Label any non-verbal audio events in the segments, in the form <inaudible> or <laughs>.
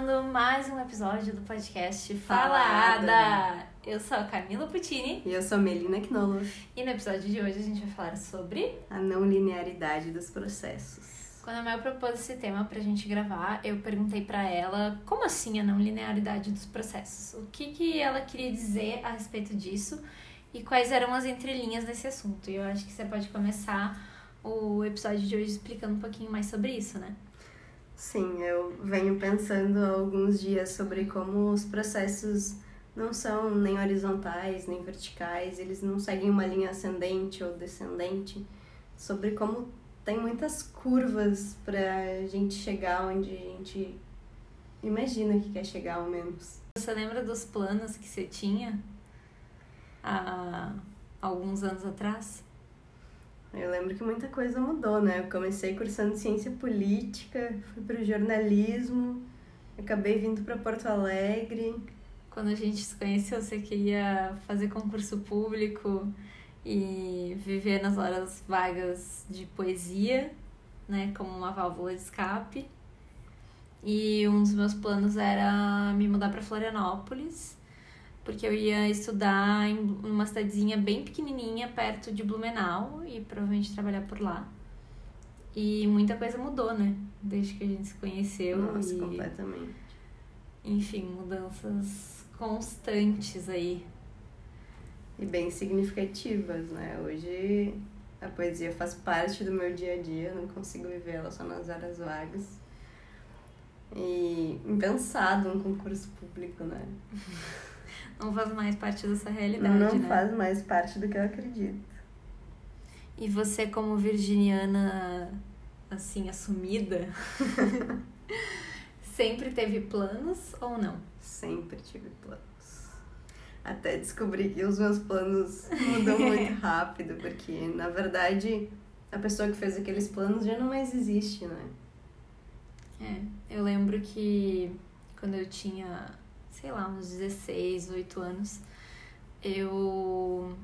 começando mais um episódio do podcast Falada. Falada. Eu sou a Camila Puccini E eu sou Melina Knolo. e no episódio de hoje a gente vai falar sobre. A não linearidade dos processos. Quando a Mel propôs esse tema pra gente gravar, eu perguntei pra ela como assim a não linearidade dos processos? O que, que ela queria dizer a respeito disso e quais eram as entrelinhas desse assunto. E eu acho que você pode começar o episódio de hoje explicando um pouquinho mais sobre isso, né? Sim, eu venho pensando há alguns dias sobre como os processos não são nem horizontais nem verticais, eles não seguem uma linha ascendente ou descendente, sobre como tem muitas curvas pra gente chegar onde a gente imagina que quer chegar, ao menos. Você lembra dos planos que você tinha há alguns anos atrás? Eu lembro que muita coisa mudou, né? Eu comecei cursando ciência política, fui pro jornalismo, acabei vindo para Porto Alegre. Quando a gente se conheceu, você queria fazer concurso público e viver nas horas vagas de poesia, né, como uma válvula de escape. E um dos meus planos era me mudar para Florianópolis, porque eu ia estudar em uma cidadezinha bem pequenininha perto de Blumenau e provavelmente trabalhar por lá. E muita coisa mudou, né? Desde que a gente se conheceu. Nossa, e... completamente. enfim, mudanças constantes aí. E bem significativas, né? Hoje a poesia faz parte do meu dia a dia, não consigo viver ela só nas horas vagas. E impensado um concurso público, né? <laughs> Não faz mais parte dessa realidade, não né? faz mais parte do que eu acredito. E você, como virginiana, assim, assumida, <laughs> sempre teve planos ou não? Sempre tive planos. Até descobri que os meus planos mudam <laughs> muito rápido, porque na verdade a pessoa que fez aqueles planos já não mais existe, né? É, eu lembro que quando eu tinha, sei lá, uns 16, 8 anos, eu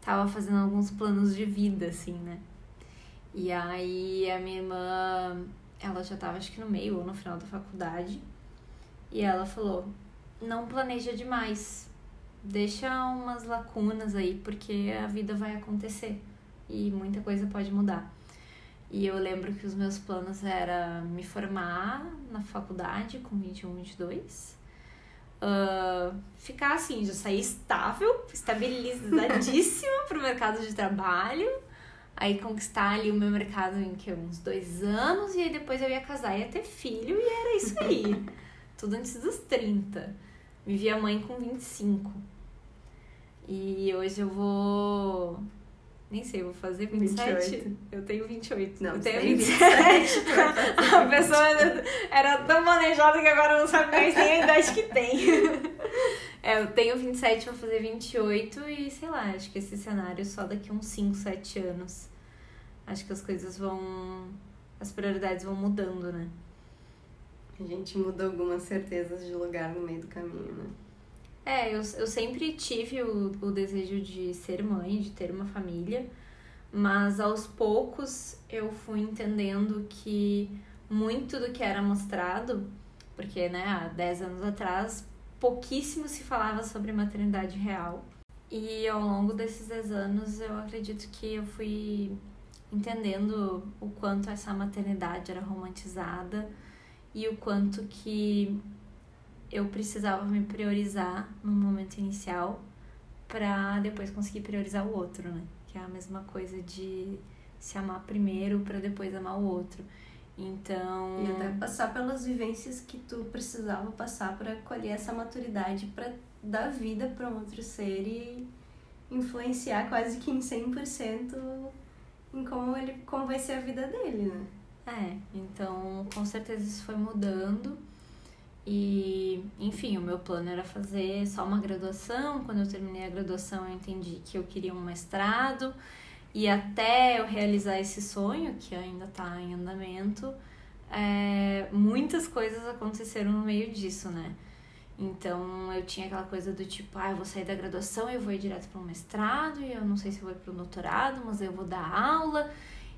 tava fazendo alguns planos de vida, assim, né? E aí a minha irmã, ela já tava acho que no meio ou no final da faculdade, e ela falou: não planeja demais, deixa umas lacunas aí, porque a vida vai acontecer e muita coisa pode mudar. E eu lembro que os meus planos era me formar na faculdade com 21, 22. Uh, ficar assim, já sair estável, estabilizadíssima pro mercado de trabalho. Aí conquistar ali o meu mercado em que uns dois anos, e aí depois eu ia casar e ia ter filho, e era isso aí. <laughs> Tudo antes dos 30. Me via mãe com 25. E hoje eu vou. Nem sei, eu vou fazer 27. 28. Eu tenho 28. Não, eu tenho tem 27. <laughs> a pessoa era tão planejada que agora não sabe mais nem a idade que tem. <laughs> É, eu tenho 27, vou fazer 28 e sei lá, acho que esse cenário só daqui uns 5, 7 anos. Acho que as coisas vão. As prioridades vão mudando, né? A gente muda algumas certezas de lugar no meio do caminho, né? É, eu, eu sempre tive o, o desejo de ser mãe, de ter uma família, mas aos poucos eu fui entendendo que muito do que era mostrado, porque né, há 10 anos atrás pouquíssimo se falava sobre maternidade real. E ao longo desses 10 anos eu acredito que eu fui entendendo o quanto essa maternidade era romantizada e o quanto que eu precisava me priorizar no momento inicial para depois conseguir priorizar o outro, né? Que é a mesma coisa de se amar primeiro para depois amar o outro. Então, E até passar pelas vivências que tu precisava passar para colher essa maturidade, para dar vida para um outro ser e influenciar quase que em 100% em como ele como vai ser a vida dele, né? É, então com certeza isso foi mudando. E, enfim, o meu plano era fazer só uma graduação. Quando eu terminei a graduação, eu entendi que eu queria um mestrado. E até eu realizar esse sonho, que ainda está em andamento, é, muitas coisas aconteceram no meio disso, né? Então eu tinha aquela coisa do tipo, ah, eu vou sair da graduação e eu vou ir direto para um mestrado, e eu não sei se vou para o doutorado, mas eu vou dar aula.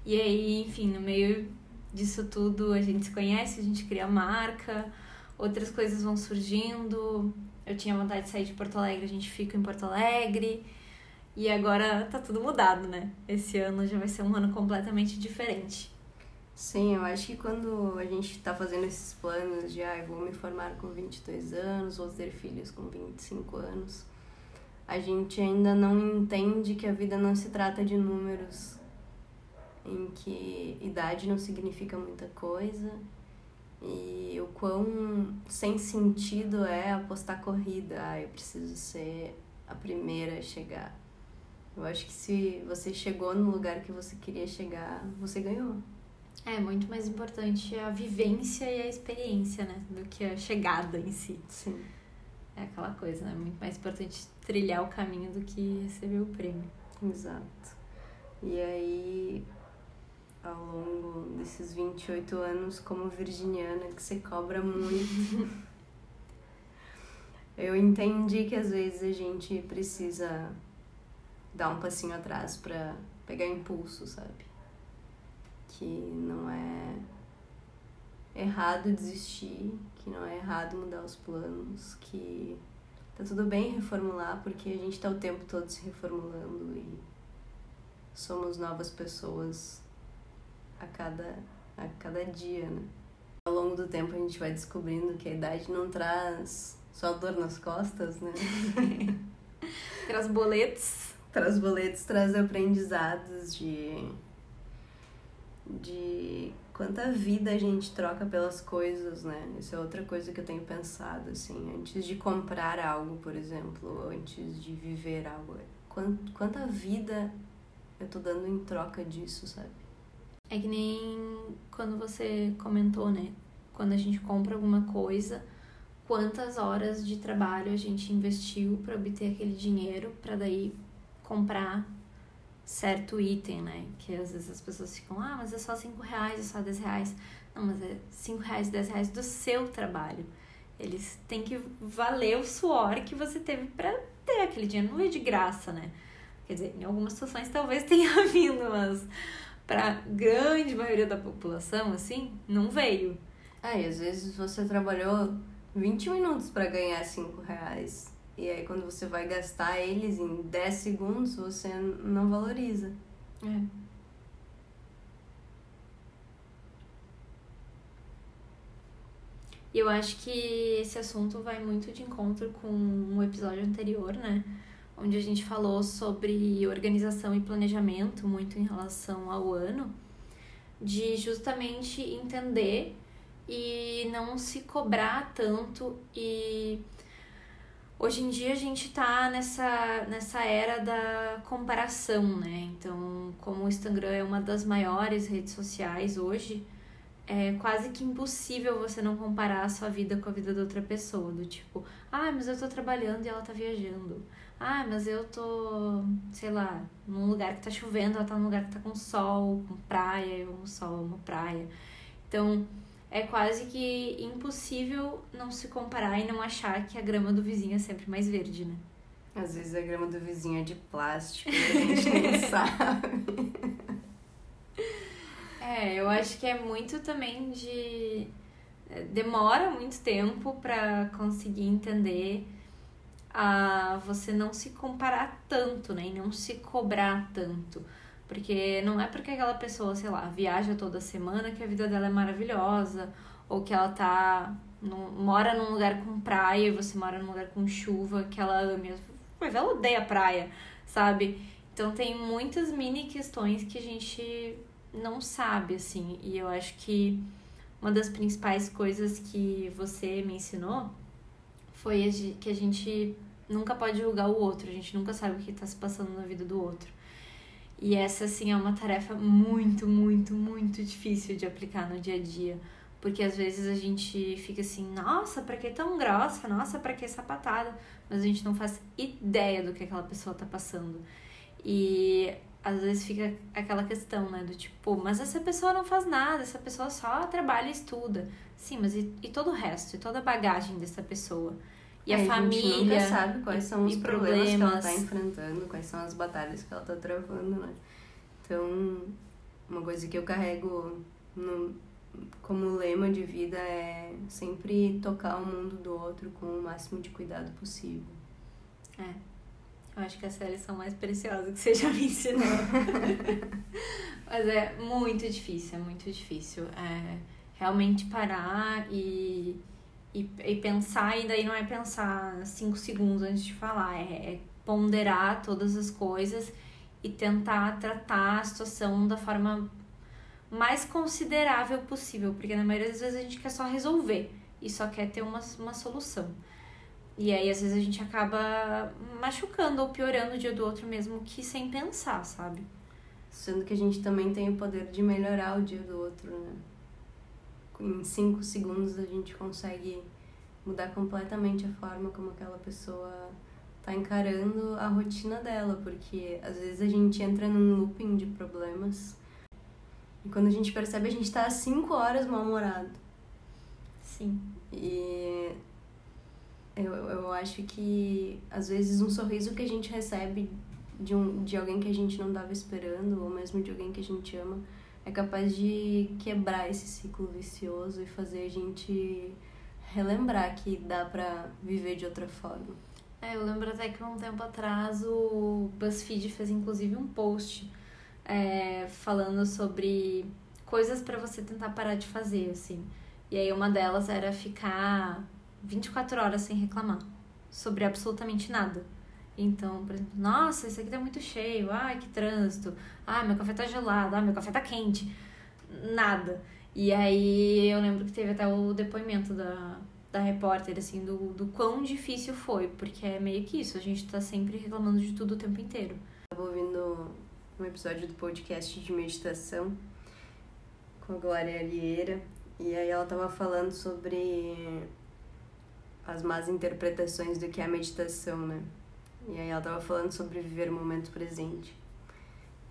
E aí, enfim, no meio disso tudo a gente se conhece, a gente cria marca, outras coisas vão surgindo. Eu tinha vontade de sair de Porto Alegre, a gente fica em Porto Alegre. E agora tá tudo mudado, né? Esse ano já vai ser um ano completamente diferente. Sim, eu acho que quando a gente tá fazendo esses planos de, ah, vou me formar com 22 anos, vou ter filhos com 25 anos, a gente ainda não entende que a vida não se trata de números, em que idade não significa muita coisa e o quão sem sentido é apostar corrida. Ah, eu preciso ser a primeira a chegar. Eu acho que se você chegou no lugar que você queria chegar, você ganhou. É muito mais importante a vivência e a experiência, né? Do que a chegada em si. Sim. É aquela coisa, né? Muito mais importante trilhar o caminho do que receber o prêmio. Exato. E aí, ao longo desses 28 anos, como virginiana, que você cobra muito, <laughs> eu entendi que às vezes a gente precisa dar um passinho atrás para pegar impulso, sabe? Que não é errado desistir, que não é errado mudar os planos, que tá tudo bem reformular porque a gente tá o tempo todo se reformulando e somos novas pessoas a cada, a cada dia, né? Ao longo do tempo a gente vai descobrindo que a idade não traz só dor nas costas, né? <laughs> Traz boletos traz boletos, traz aprendizados de de quanta vida a gente troca pelas coisas, né? Isso é outra coisa que eu tenho pensado, assim, antes de comprar algo, por exemplo, antes de viver algo. Quanta vida eu tô dando em troca disso, sabe? É que nem quando você comentou, né? Quando a gente compra alguma coisa, quantas horas de trabalho a gente investiu para obter aquele dinheiro, para daí comprar certo item, né? Que às vezes as pessoas ficam, ah, mas é só 5 reais, é só 10 reais. Não, mas é 5 reais, 10 reais do seu trabalho. Eles têm que valer o suor que você teve para ter aquele dinheiro. Não é de graça, né? Quer dizer, em algumas situações talvez <laughs> tenha vindo, mas para grande maioria da população, assim, não veio. Ah, e às vezes você trabalhou 20 minutos para ganhar 5 reais. E aí quando você vai gastar eles em 10 segundos, você não valoriza. É. E eu acho que esse assunto vai muito de encontro com o episódio anterior, né? Onde a gente falou sobre organização e planejamento, muito em relação ao ano, de justamente entender e não se cobrar tanto e Hoje em dia a gente tá nessa, nessa era da comparação, né? Então, como o Instagram é uma das maiores redes sociais hoje, é quase que impossível você não comparar a sua vida com a vida da outra pessoa. Do tipo, ah, mas eu tô trabalhando e ela tá viajando. Ah, mas eu tô, sei lá, num lugar que tá chovendo, ela tá num lugar que tá com sol, com praia, eu amo sol, amo praia. Então, é quase que impossível não se comparar e não achar que a grama do vizinho é sempre mais verde, né? Às vezes a grama do vizinho é de plástico a <laughs> gente nem sabe. É, eu acho que é muito também de. É, demora muito tempo para conseguir entender a você não se comparar tanto, né? E não se cobrar tanto. Porque não é porque aquela pessoa, sei lá, viaja toda semana que a vida dela é maravilhosa, ou que ela tá. No, mora num lugar com praia e você mora num lugar com chuva, que ela ama. Mas ela odeia praia, sabe? Então tem muitas mini questões que a gente não sabe, assim. E eu acho que uma das principais coisas que você me ensinou foi que a gente nunca pode julgar o outro, a gente nunca sabe o que está se passando na vida do outro. E essa, assim, é uma tarefa muito, muito, muito difícil de aplicar no dia a dia. Porque às vezes a gente fica assim, nossa, pra que tão grossa? Nossa, pra que sapatada? Mas a gente não faz ideia do que aquela pessoa tá passando. E às vezes fica aquela questão, né? Do tipo, mas essa pessoa não faz nada, essa pessoa só trabalha e estuda. Sim, mas e, e todo o resto? E toda a bagagem dessa pessoa? E a, a família. Gente nunca sabe quais são os problemas, problemas, que ela tá enfrentando, quais são as batalhas que ela tá travando, né? Então, uma coisa que eu carrego no, como lema de vida é sempre tocar o mundo do outro com o máximo de cuidado possível. É. Eu acho que essa é a lição mais preciosa que você já me ensinou. <laughs> Mas é muito difícil, é muito difícil. É realmente parar e, e, e, pensar, e daí não é pensar cinco segundos antes de falar, é, é ponderar todas as coisas e tentar tratar a situação da forma mais considerável possível, porque na maioria das vezes a gente quer só resolver e só quer ter uma, uma solução. E aí, às vezes, a gente acaba machucando ou piorando o dia do outro mesmo que sem pensar, sabe? Sendo que a gente também tem o poder de melhorar o dia do outro, né? Em cinco segundos a gente consegue mudar completamente a forma como aquela pessoa tá encarando a rotina dela, porque às vezes a gente entra num looping de problemas e quando a gente percebe a gente tá há cinco horas mal-humorado. Sim. E eu, eu acho que às vezes um sorriso que a gente recebe de, um, de alguém que a gente não estava esperando, ou mesmo de alguém que a gente ama, é capaz de quebrar esse ciclo vicioso e fazer a gente relembrar que dá pra viver de outra forma. É, eu lembro até que um tempo atrás o BuzzFeed fez inclusive um post é, falando sobre coisas para você tentar parar de fazer, assim. E aí uma delas era ficar 24 horas sem reclamar sobre absolutamente nada. Então, por exemplo, nossa, isso aqui tá muito cheio, ai, que trânsito, ah, meu café tá gelado, ah, meu café tá quente. Nada. E aí eu lembro que teve até o depoimento da, da repórter, assim, do, do quão difícil foi, porque é meio que isso, a gente tá sempre reclamando de tudo o tempo inteiro. Eu tava ouvindo um episódio do podcast de meditação com a Glória Alieira, e aí ela tava falando sobre as más interpretações do que é a meditação, né? E aí ela tava falando sobre viver o momento presente.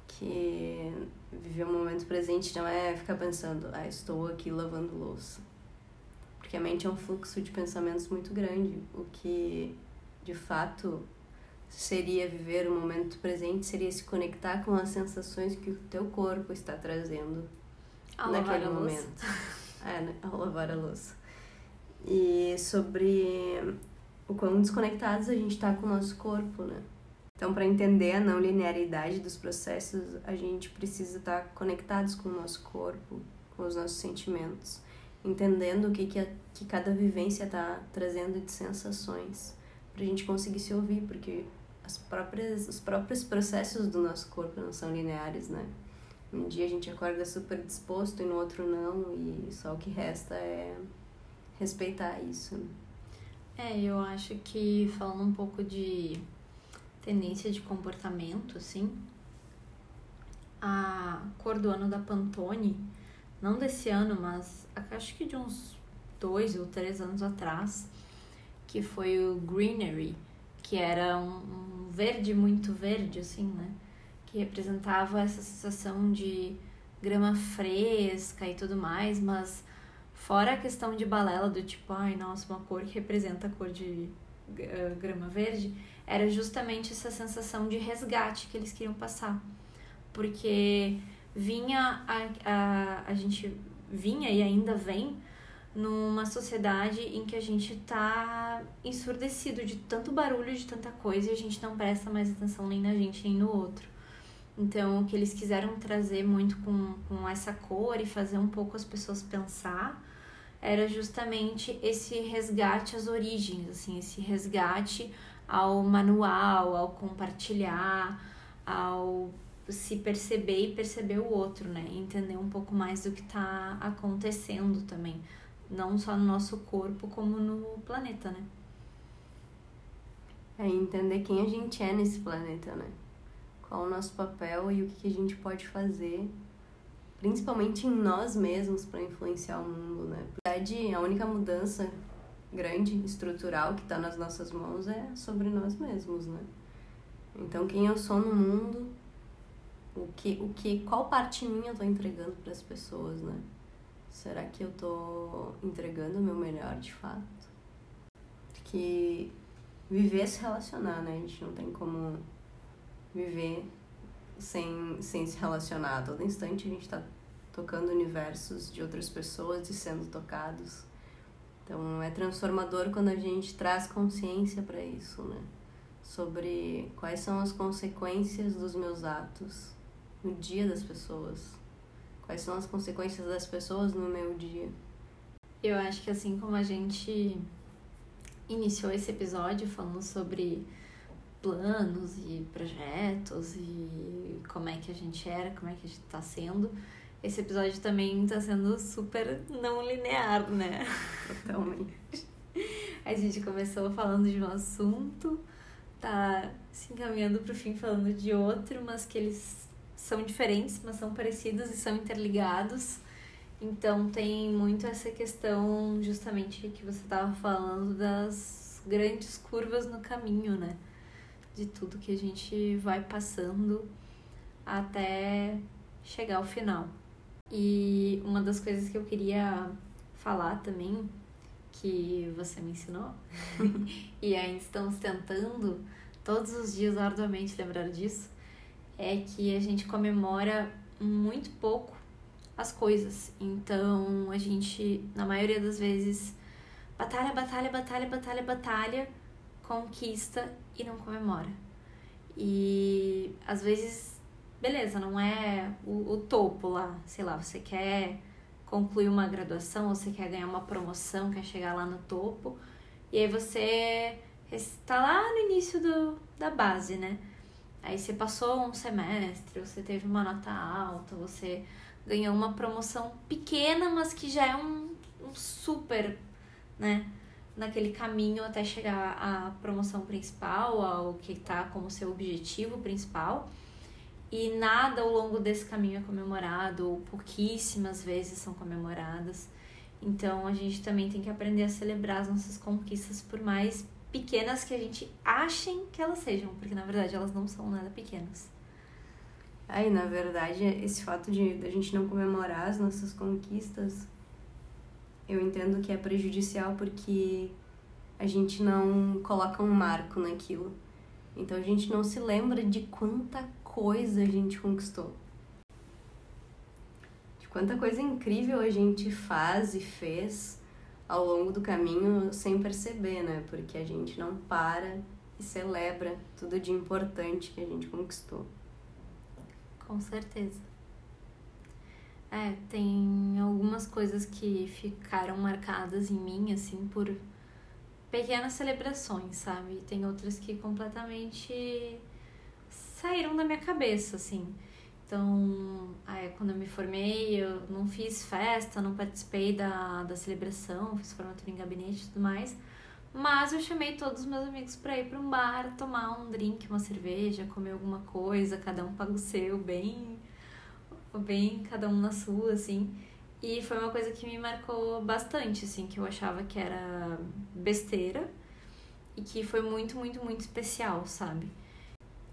Que viver o momento presente não é ficar pensando, ah, estou aqui lavando louça. Porque a mente é um fluxo de pensamentos muito grande. O que de fato seria viver o momento presente seria se conectar com as sensações que o teu corpo está trazendo ao naquele momento. É, né? ao lavar a louça e sobre o quão desconectados a gente está com o nosso corpo, né? Então, para entender a não linearidade dos processos, a gente precisa estar tá conectados com o nosso corpo, com os nossos sentimentos, entendendo o que, que, a, que cada vivência está trazendo de sensações, para a gente conseguir se ouvir, porque as próprias, os próprios processos do nosso corpo não são lineares, né? Um dia a gente acorda super disposto e no outro não, e só o que resta é respeitar isso. É, eu acho que falando um pouco de tendência de comportamento, assim, a cor do ano da Pantone, não desse ano, mas acho que de uns dois ou três anos atrás, que foi o Greenery, que era um, verde muito verde, assim, né? Que representava essa sensação de grama fresca e tudo mais, mas Fora a questão de balela do tipo, ai, nossa, uma cor que representa a cor de uh, grama verde, era justamente essa sensação de resgate que eles queriam passar. Porque vinha a, a, a gente vinha e ainda vem numa sociedade em que a gente tá ensurdecido de tanto barulho, de tanta coisa, e a gente não presta mais atenção nem na gente nem no outro. Então, o que eles quiseram trazer muito com, com essa cor e fazer um pouco as pessoas pensar era justamente esse resgate às origens, assim, esse resgate ao manual, ao compartilhar, ao se perceber e perceber o outro, né? entender um pouco mais do que está acontecendo também, não só no nosso corpo, como no planeta, né? É entender quem a gente é nesse planeta, né? Qual o nosso papel e o que a gente pode fazer principalmente em nós mesmos para influenciar o mundo, né? Na verdade, a única mudança grande, estrutural que está nas nossas mãos é sobre nós mesmos, né? Então, quem eu sou no mundo, o que, o que, qual parte minha eu tô entregando para as pessoas, né? Será que eu tô entregando o meu melhor de fato? Que viver é se relacionar, né? A gente não tem como viver sem, sem se relacionar. A todo instante a gente está tocando universos de outras pessoas e sendo tocados. Então é transformador quando a gente traz consciência para isso, né? Sobre quais são as consequências dos meus atos no dia das pessoas. Quais são as consequências das pessoas no meu dia. Eu acho que assim como a gente iniciou esse episódio falando sobre planos e projetos e como é que a gente era, como é que a gente tá sendo, esse episódio também tá sendo super não linear, né? <laughs> Totalmente. A gente começou falando de um assunto, tá se encaminhando pro fim falando de outro, mas que eles são diferentes, mas são parecidos e são interligados. Então tem muito essa questão justamente que você tava falando das grandes curvas no caminho, né? De tudo que a gente vai passando até chegar ao final. E uma das coisas que eu queria falar também, que você me ensinou, <laughs> e ainda estamos tentando todos os dias arduamente lembrar disso, é que a gente comemora muito pouco as coisas. Então a gente, na maioria das vezes, batalha, batalha, batalha, batalha, batalha, conquista e não comemora. E às vezes beleza, não é o, o topo lá, sei lá, você quer concluir uma graduação, você quer ganhar uma promoção, quer chegar lá no topo, e aí você está lá no início do, da base, né? Aí você passou um semestre, você teve uma nota alta, você ganhou uma promoção pequena, mas que já é um, um super, né? Naquele caminho até chegar à promoção principal, ao que está como seu objetivo principal e nada ao longo desse caminho é comemorado, ou pouquíssimas vezes são comemoradas. Então a gente também tem que aprender a celebrar as nossas conquistas, por mais pequenas que a gente achem que elas sejam, porque na verdade elas não são nada pequenas. Aí, na verdade, esse fato de a gente não comemorar as nossas conquistas, eu entendo que é prejudicial porque a gente não coloca um marco naquilo. Então a gente não se lembra de quanta coisa a gente conquistou. De quanta coisa incrível a gente faz e fez ao longo do caminho sem perceber, né? Porque a gente não para e celebra tudo de importante que a gente conquistou. Com certeza. É, tem algumas coisas que ficaram marcadas em mim, assim, por pequenas celebrações, sabe? Tem outras que completamente saíram da minha cabeça, assim. Então, aí, quando eu me formei, eu não fiz festa, não participei da, da celebração, fiz formatura em gabinete e tudo mais. Mas eu chamei todos os meus amigos para ir para um bar, tomar um drink, uma cerveja, comer alguma coisa, cada um paga o seu, bem, bem cada um na sua, assim. E foi uma coisa que me marcou bastante, assim, que eu achava que era besteira e que foi muito, muito, muito especial, sabe?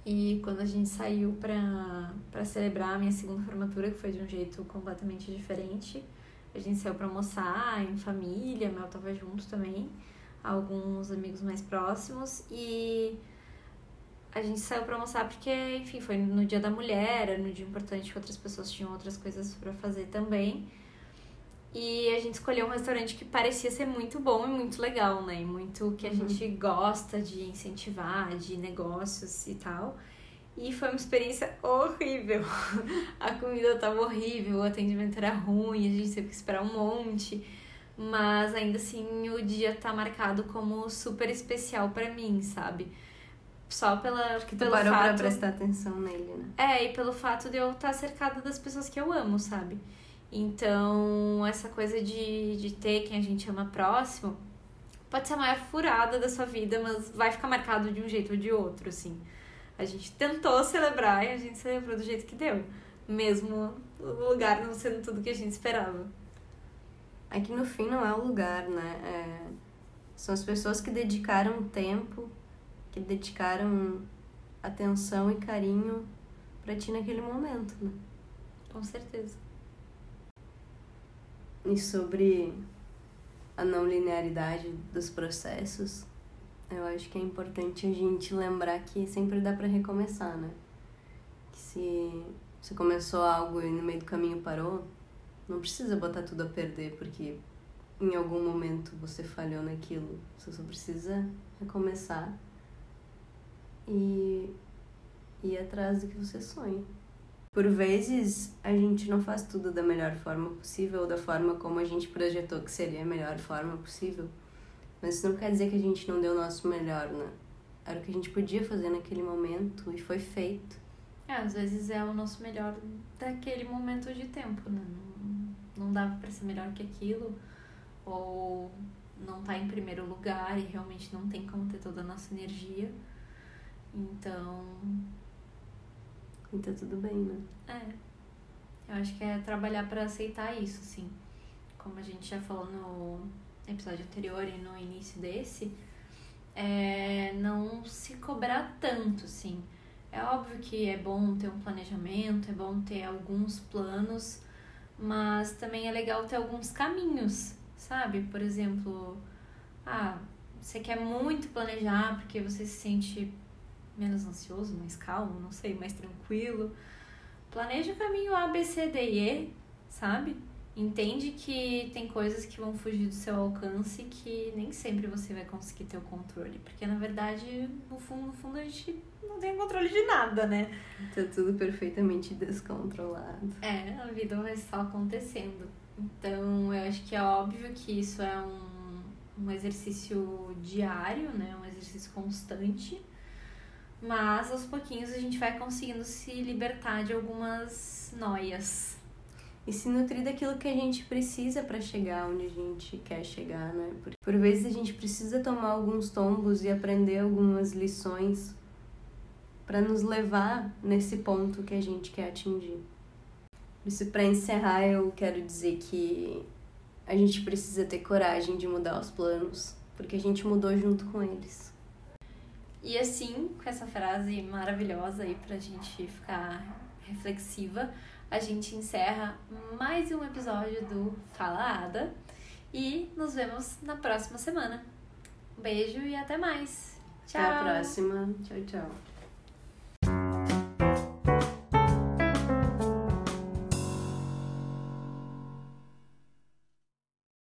E quando a gente saiu para celebrar a minha segunda formatura, que foi de um jeito completamente diferente, a gente saiu para almoçar em família, Mel tava junto também, alguns amigos mais próximos, e a gente saiu para almoçar porque, enfim, foi no dia da mulher, era no dia importante que outras pessoas tinham outras coisas para fazer também. E a gente escolheu um restaurante que parecia ser muito bom e muito legal, né? E muito que a uhum. gente gosta de incentivar, de negócios e tal. E foi uma experiência horrível. <laughs> a comida tava horrível, o atendimento era ruim, a gente teve que esperar um monte. Mas ainda assim, o dia tá marcado como super especial para mim, sabe? Só pela. Acho que tu pelo parou fato... pra prestar atenção nele, né? É, e pelo fato de eu estar tá cercada das pessoas que eu amo, sabe? Então, essa coisa de, de ter quem a gente ama próximo pode ser a maior furada da sua vida, mas vai ficar marcado de um jeito ou de outro, assim. A gente tentou celebrar e a gente celebrou do jeito que deu, mesmo o lugar não sendo tudo que a gente esperava. É que no fim não é o lugar, né? É... São as pessoas que dedicaram tempo, que dedicaram atenção e carinho para ti naquele momento, né? Com certeza e sobre a não linearidade dos processos, eu acho que é importante a gente lembrar que sempre dá para recomeçar, né? Que se você começou algo e no meio do caminho parou, Não precisa botar tudo a perder porque em algum momento você falhou naquilo. Você só precisa recomeçar e ir atrás do que você sonha. Por vezes, a gente não faz tudo da melhor forma possível ou da forma como a gente projetou que seria a melhor forma possível. Mas isso não quer dizer que a gente não deu o nosso melhor, né? Era o que a gente podia fazer naquele momento e foi feito. É, às vezes é o nosso melhor daquele momento de tempo, né? Não, não dava pra ser melhor que aquilo, ou não tá em primeiro lugar e realmente não tem como ter toda a nossa energia. Então. E tá tudo bem, né? É. Eu acho que é trabalhar para aceitar isso, sim. Como a gente já falou no episódio anterior e no início desse, é não se cobrar tanto, sim. É óbvio que é bom ter um planejamento, é bom ter alguns planos, mas também é legal ter alguns caminhos, sabe? Por exemplo, ah, você quer muito planejar porque você se sente menos ansioso, mais calmo, não sei, mais tranquilo. Planeja o caminho A, B, C, D e E, sabe? Entende que tem coisas que vão fugir do seu alcance que nem sempre você vai conseguir ter o controle. Porque na verdade, no fundo, no fundo, a gente não tem controle de nada, né? Tá tudo perfeitamente descontrolado. É, a vida vai só acontecendo. Então, eu acho que é óbvio que isso é um, um exercício diário, né? Um exercício constante mas aos pouquinhos a gente vai conseguindo se libertar de algumas noias. E se nutrir daquilo que a gente precisa para chegar onde a gente quer chegar, né? Por, por vezes a gente precisa tomar alguns tombos e aprender algumas lições para nos levar nesse ponto que a gente quer atingir. Isso para encerrar, eu quero dizer que a gente precisa ter coragem de mudar os planos, porque a gente mudou junto com eles. E assim, com essa frase maravilhosa aí pra gente ficar reflexiva, a gente encerra mais um episódio do Fala Ada e nos vemos na próxima semana. Um beijo e até mais. Tchau. Até a próxima. Tchau, tchau.